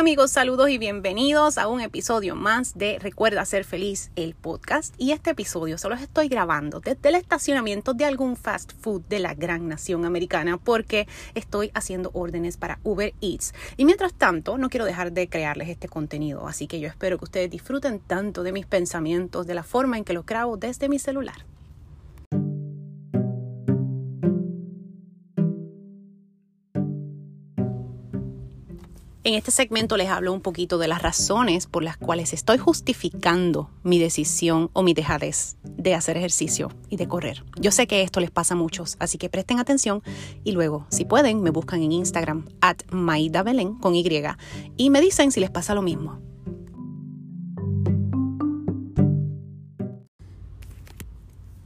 amigos, saludos y bienvenidos a un episodio más de Recuerda ser feliz, el podcast. Y este episodio se los estoy grabando desde el estacionamiento de algún fast food de la gran nación americana porque estoy haciendo órdenes para Uber Eats. Y mientras tanto, no quiero dejar de crearles este contenido, así que yo espero que ustedes disfruten tanto de mis pensamientos, de la forma en que los grabo desde mi celular. En este segmento les hablo un poquito de las razones por las cuales estoy justificando mi decisión o mi dejadez de hacer ejercicio y de correr. Yo sé que esto les pasa a muchos, así que presten atención y luego, si pueden, me buscan en Instagram at Maida con Y y me dicen si les pasa lo mismo.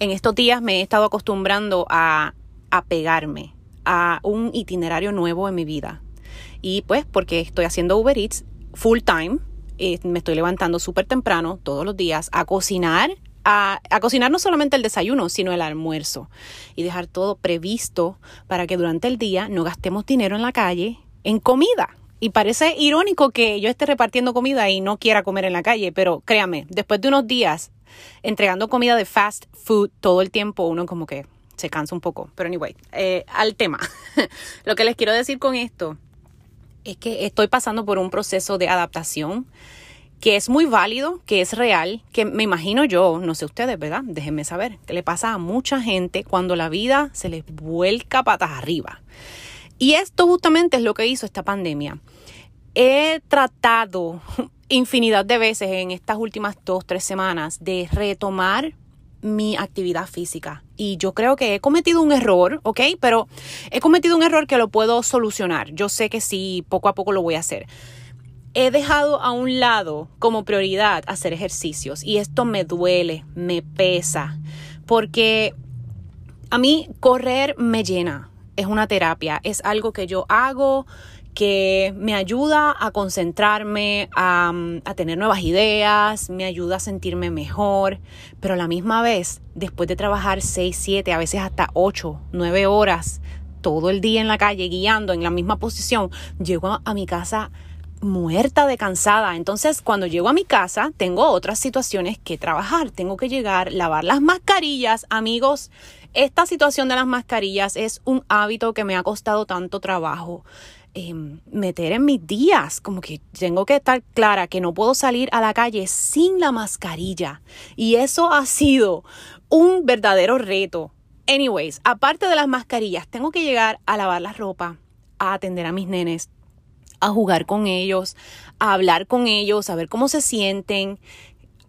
En estos días me he estado acostumbrando a apegarme a un itinerario nuevo en mi vida y pues porque estoy haciendo Uber Eats full time, me estoy levantando súper temprano todos los días a cocinar, a, a, cocinar no solamente el desayuno, sino el almuerzo y dejar todo previsto para que durante el día no gastemos dinero en la calle en comida. Y parece irónico que yo esté repartiendo comida y no quiera comer en la calle, pero créame, después de unos días entregando comida de fast food todo el tiempo, uno como que se cansa un poco. Pero anyway, eh, al tema. Lo que les quiero decir con esto es que estoy pasando por un proceso de adaptación que es muy válido, que es real, que me imagino yo, no sé ustedes, ¿verdad? Déjenme saber, que le pasa a mucha gente cuando la vida se les vuelca patas arriba. Y esto justamente es lo que hizo esta pandemia. He tratado infinidad de veces en estas últimas dos, tres semanas de retomar mi actividad física. Y yo creo que he cometido un error, ¿ok? Pero he cometido un error que lo puedo solucionar. Yo sé que sí, poco a poco lo voy a hacer. He dejado a un lado como prioridad hacer ejercicios y esto me duele, me pesa, porque a mí correr me llena, es una terapia, es algo que yo hago que me ayuda a concentrarme, a, a, tener nuevas ideas, me ayuda a sentirme mejor, pero a la misma vez, después de trabajar 6, 7, a veces hasta 8, 9 horas todo el día en la calle guiando en la misma posición, llego a mi casa muerta de cansada. Entonces, cuando llego a mi casa, tengo otras situaciones que trabajar. Tengo que llegar, lavar las mascarillas. Amigos, esta situación de las mascarillas es un hábito que me ha costado tanto trabajo. Em, meter en mis días, como que tengo que estar clara que no puedo salir a la calle sin la mascarilla. Y eso ha sido un verdadero reto. Anyways, aparte de las mascarillas, tengo que llegar a lavar la ropa, a atender a mis nenes, a jugar con ellos, a hablar con ellos, a ver cómo se sienten,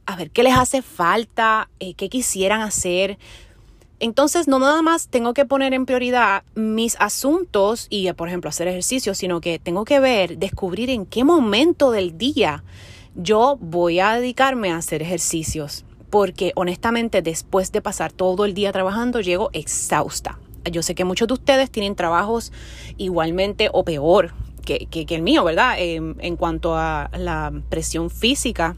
a ver qué les hace falta, eh, qué quisieran hacer. Entonces, no nada más tengo que poner en prioridad mis asuntos y, por ejemplo, hacer ejercicio, sino que tengo que ver, descubrir en qué momento del día yo voy a dedicarme a hacer ejercicios. Porque honestamente, después de pasar todo el día trabajando, llego exhausta. Yo sé que muchos de ustedes tienen trabajos igualmente o peor que, el mío, ¿verdad? en cuanto a la presión física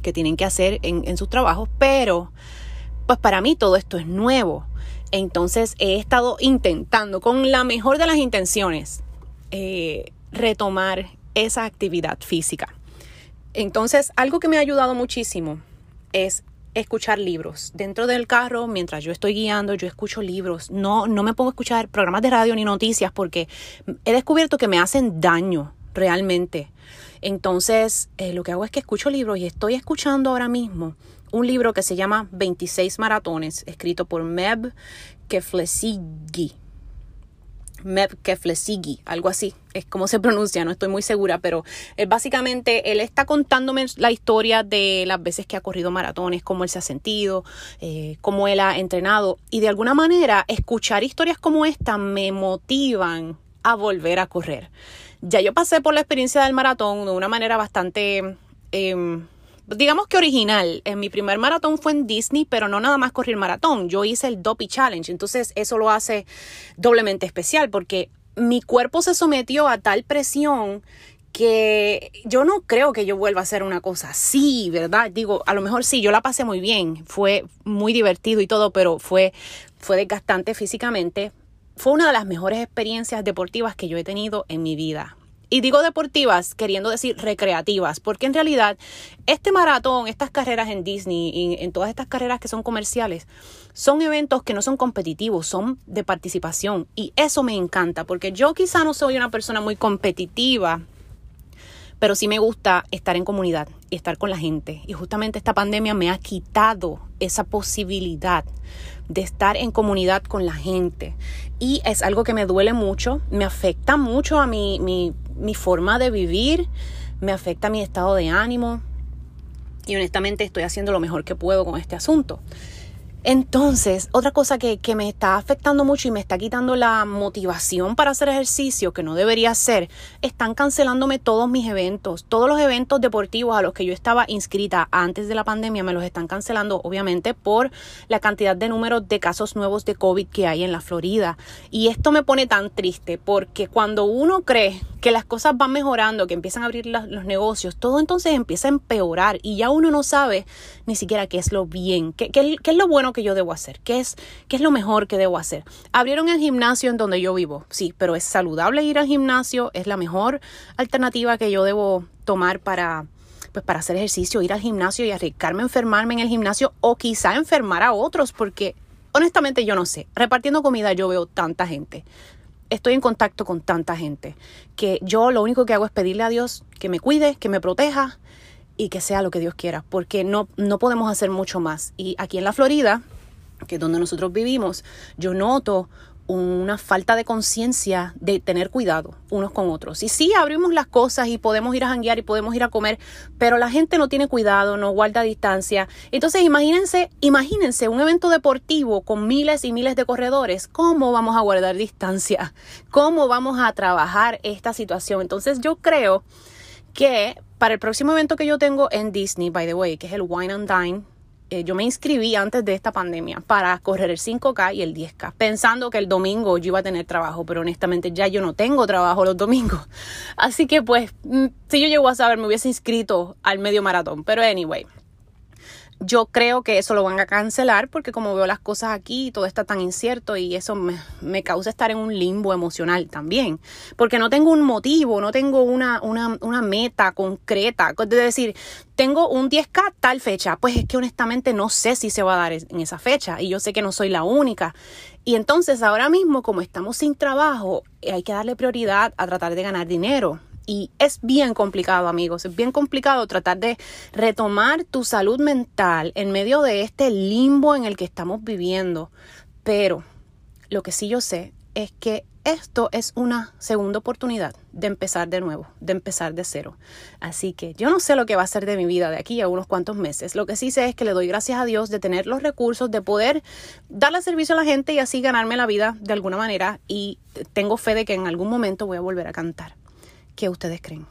que tienen que hacer en sus trabajos, pero pues para mí todo esto es nuevo. Entonces he estado intentando con la mejor de las intenciones eh, retomar esa actividad física. Entonces algo que me ha ayudado muchísimo es escuchar libros. Dentro del carro, mientras yo estoy guiando, yo escucho libros. No, no me pongo a escuchar programas de radio ni noticias porque he descubierto que me hacen daño realmente. Entonces, eh, lo que hago es que escucho libros y estoy escuchando ahora mismo un libro que se llama 26 maratones, escrito por Meb Keflezighi. Meb Keflezighi, algo así, es como se pronuncia, no estoy muy segura, pero es básicamente él está contándome la historia de las veces que ha corrido maratones, cómo él se ha sentido, eh, cómo él ha entrenado y de alguna manera escuchar historias como esta me motivan a volver a correr. Ya yo pasé por la experiencia del maratón de una manera bastante... Em, digamos que original. En mi primer maratón fue en Disney, pero no nada más corrí el maratón. Yo hice el Dopey Challenge. Entonces eso lo hace doblemente especial porque mi cuerpo se sometió a tal presión que yo no creo que yo vuelva a hacer una cosa así, ¿verdad? Digo, a lo mejor sí, yo la pasé muy bien, fue muy divertido y todo, pero fue, fue desgastante físicamente. Fue una de las mejores experiencias deportivas que yo he tenido en mi vida. Y digo deportivas queriendo decir recreativas, porque en realidad este maratón, estas carreras en Disney y en todas estas carreras que son comerciales, son eventos que no son competitivos, son de participación. Y eso me encanta, porque yo quizá no soy una persona muy competitiva, pero sí me gusta estar en comunidad y estar con la gente. Y justamente esta pandemia me ha quitado esa posibilidad de estar en comunidad con la gente. Y es algo que me duele mucho, me afecta mucho a mi, mi, mi forma de vivir, me afecta mi estado de ánimo. Y honestamente estoy haciendo lo mejor que puedo con este asunto. Entonces, otra cosa que, que, me está afectando mucho y me está quitando la motivación para hacer ejercicio, que no debería ser, están cancelándome todos mis eventos. Todos los eventos deportivos a los que yo estaba inscrita antes de la pandemia me los están cancelando, obviamente, por la cantidad de números de casos nuevos de COVID que hay en la Florida. Y esto me pone tan triste porque cuando uno cree que las cosas van mejorando, que empiezan a abrir los negocios, todo entonces empieza a empeorar y ya uno no sabe ni siquiera qué es lo bien, qué, qué es lo bueno que yo debo hacer? ¿Qué es, ¿Qué es lo mejor que debo hacer? Abrieron el gimnasio en donde yo vivo, sí, pero es saludable ir al gimnasio, es la mejor alternativa que yo debo tomar para, pues para hacer ejercicio, ir al gimnasio y arriesgarme a enfermarme en el gimnasio o quizá enfermar a otros, porque honestamente yo no sé. Repartiendo comida yo veo tanta gente. Estoy en contacto con tanta gente que yo lo único que hago es pedirle a Dios que me cuide, que me proteja y que sea lo que Dios quiera, porque no, no podemos hacer mucho más. Y aquí en la Florida, que es donde nosotros vivimos, yo noto una falta de conciencia de tener cuidado unos con otros. Y sí, abrimos las cosas y podemos ir a janguear y podemos ir a comer, pero la gente no tiene cuidado, no guarda distancia. Entonces, imagínense, imagínense un evento deportivo con miles y miles de corredores, ¿cómo vamos a guardar distancia? ¿Cómo vamos a trabajar esta situación? Entonces, yo creo que para el próximo evento que yo tengo en Disney, by the way, que es el Wine and Dine, eh, yo me inscribí antes de esta pandemia para correr el 5K y el 10K, pensando que el domingo yo iba a tener trabajo, pero honestamente ya yo no tengo trabajo los domingos. Así que pues, mm, si yo llego a saber, me hubiese inscrito al medio maratón. Pero anyway, yo creo que eso lo van a cancelar porque como veo las cosas aquí, todo está tan incierto y eso me, causa estar en un limbo emocional también. Porque no tengo un motivo, no tengo una, una, una meta concreta. Es decir, tengo un 10K tal fecha. Pues es que honestamente no sé si se va a dar en esa fecha y yo sé que no soy la única. Y entonces ahora mismo, como estamos sin trabajo, hay que darle prioridad a tratar de ganar dinero. Y es bien complicado, amigos, es bien complicado tratar de retomar tu salud mental en medio de este limbo en el que estamos viviendo. Pero lo que sí yo sé es que esto es una segunda oportunidad de empezar de nuevo, de empezar de cero. Así que yo no sé lo que va a ser de mi vida de aquí a unos cuantos meses. Lo que sí sé es que le doy gracias a Dios de tener los recursos, de poder darle servicio a la gente y así ganarme la vida de alguna manera. Y tengo fe de que en algún momento voy a volver a cantar. ¿Qué ustedes creen?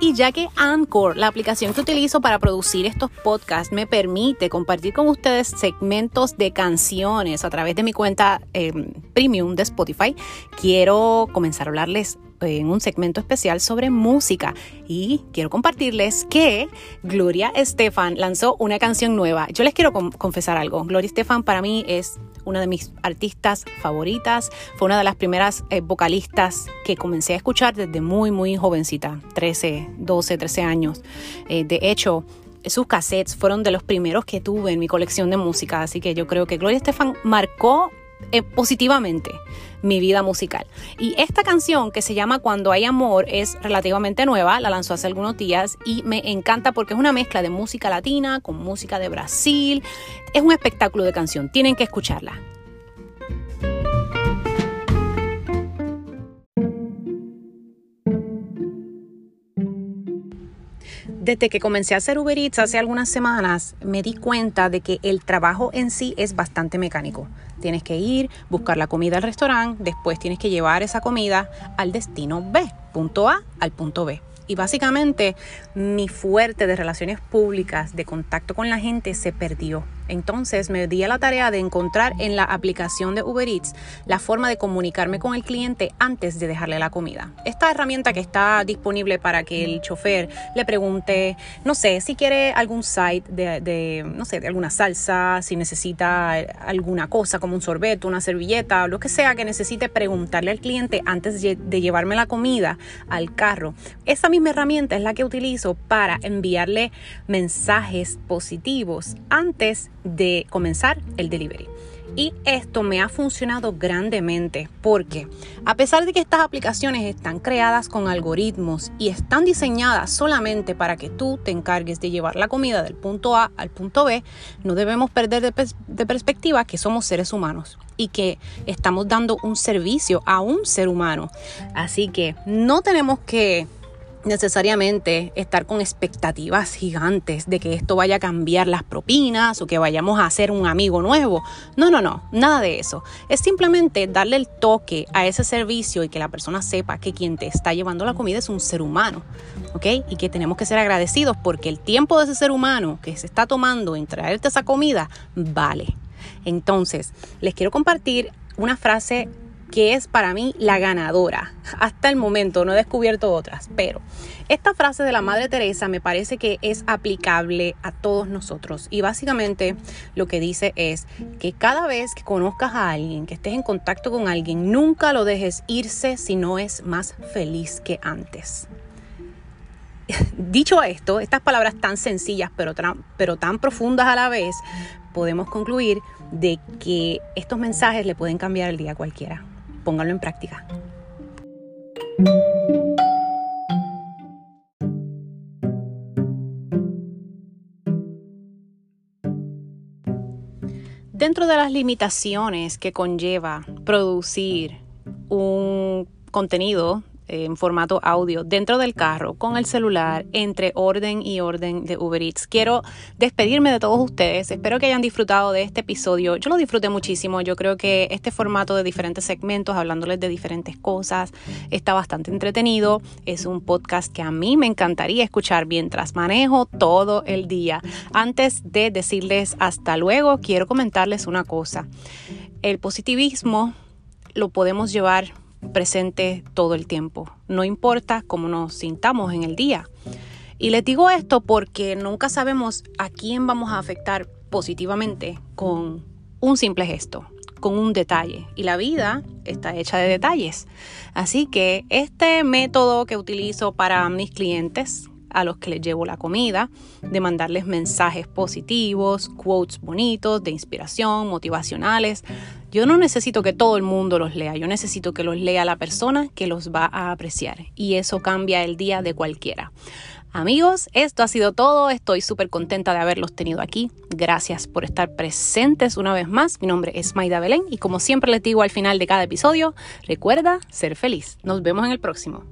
Y ya que Anchor, la aplicación que utilizo para producir estos podcasts, me permite compartir con ustedes segmentos de canciones a través de mi cuenta em, premium de Spotify, quiero comenzar a hablarles en un segmento especial sobre música y quiero compartirles que Gloria Estefan lanzó una canción nueva. Yo les quiero confesar algo. Gloria Estefan para mí es una de mis artistas favoritas. Fue una de las primeras eh, vocalistas que comencé a escuchar desde muy, muy jovencita, 13, 12, 13 años. Eh, de hecho, sus cassettes fueron de los primeros que tuve en mi colección de música, así que yo creo que Gloria Estefan marcó eh, positivamente mi vida musical. Y esta canción que se llama Cuando hay amor es relativamente nueva, la lanzó hace algunos días y me encanta porque es una mezcla de música latina con música de Brasil. Es un espectáculo de canción, tienen que escucharla. Desde que comencé a hacer Uber Eats hace algunas semanas, me di cuenta de que el trabajo en sí es bastante mecánico. Tienes que ir, buscar la comida al restaurante, después tienes que llevar esa comida al destino B, punto A al punto B. Y básicamente mi fuerte de relaciones públicas, de contacto con la gente, se perdió. Entonces me di a la tarea de encontrar en la aplicación de Uber Eats la forma de comunicarme con el cliente antes de dejarle la comida. Esta herramienta que está disponible para que el chofer le pregunte, no sé, si quiere algún site de, no sé, de alguna salsa, si necesita alguna cosa como un sorbete, una servilleta, lo que sea que necesite preguntarle al cliente antes de llevarme la comida al carro. Esa misma herramienta es la que utilizo para enviarle mensajes positivos antes de comenzar el delivery. Y esto me ha funcionado grandemente porque a pesar de que estas aplicaciones están creadas con algoritmos y están diseñadas solamente para que tú te encargues de llevar la comida del punto A al punto B, no debemos perder de, perspectiva que somos seres humanos y que estamos dando un servicio a un ser humano. Así que no tenemos que necesariamente estar con expectativas gigantes de que esto vaya a cambiar las propinas o que vayamos a hacer un amigo nuevo. No, no, no, nada de eso. Es simplemente darle el toque a ese servicio y que la persona sepa que quien te está llevando la comida es un ser humano, ¿ok? Y que tenemos que ser agradecidos porque el tiempo de ese ser humano que se está tomando en traerte esa comida vale. Entonces, les quiero compartir una frase que es para mí la ganadora. Hasta el momento no he descubierto otras, pero esta frase de la Madre Teresa me parece que es aplicable a todos nosotros y básicamente lo que dice es que cada vez que conozcas a alguien, que estés en contacto con alguien, nunca lo dejes irse si no es más feliz que antes. Dicho esto, estas palabras tan sencillas pero, tan profundas a la vez, podemos concluir de que estos mensajes le pueden cambiar el día a cualquiera pónganlo en práctica. Dentro de las limitaciones que conlleva producir un contenido en formato audio dentro del carro con el celular entre orden y orden de Uber Eats. Quiero despedirme de todos ustedes. Espero que hayan disfrutado de este episodio. Yo lo disfruté muchísimo. Yo creo que este formato de diferentes segmentos, hablándoles de diferentes cosas, está bastante entretenido. Es un podcast que a mí me encantaría escuchar mientras manejo todo el día. Antes de decirles hasta luego, quiero comentarles una cosa. El positivismo lo podemos llevar presente todo el tiempo, no importa cómo nos sintamos en el día. Y les digo esto porque nunca sabemos a quién vamos a afectar positivamente con un simple gesto, con un detalle. Y la vida está hecha de detalles. Así que este método que utilizo para mis clientes, a los que les llevo la comida, de mandarles mensajes positivos, quotes bonitos, de inspiración, motivacionales, yo no necesito que todo el mundo los lea, yo necesito que los lea la persona que los va a apreciar y eso cambia el día de cualquiera. Amigos, esto ha sido todo. Estoy súper contenta de haberlos tenido aquí. Gracias por estar presentes una vez más. Mi nombre es Maida Belén y como siempre les digo al final de cada episodio, recuerda ser feliz. Nos vemos en el próximo.